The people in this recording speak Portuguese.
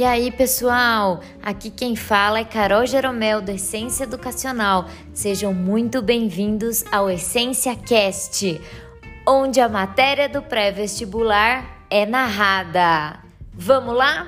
E aí, pessoal? Aqui quem fala é Carol Jeromel, do Essência Educacional. Sejam muito bem-vindos ao Essência Cast, onde a matéria do pré-vestibular é narrada. Vamos lá?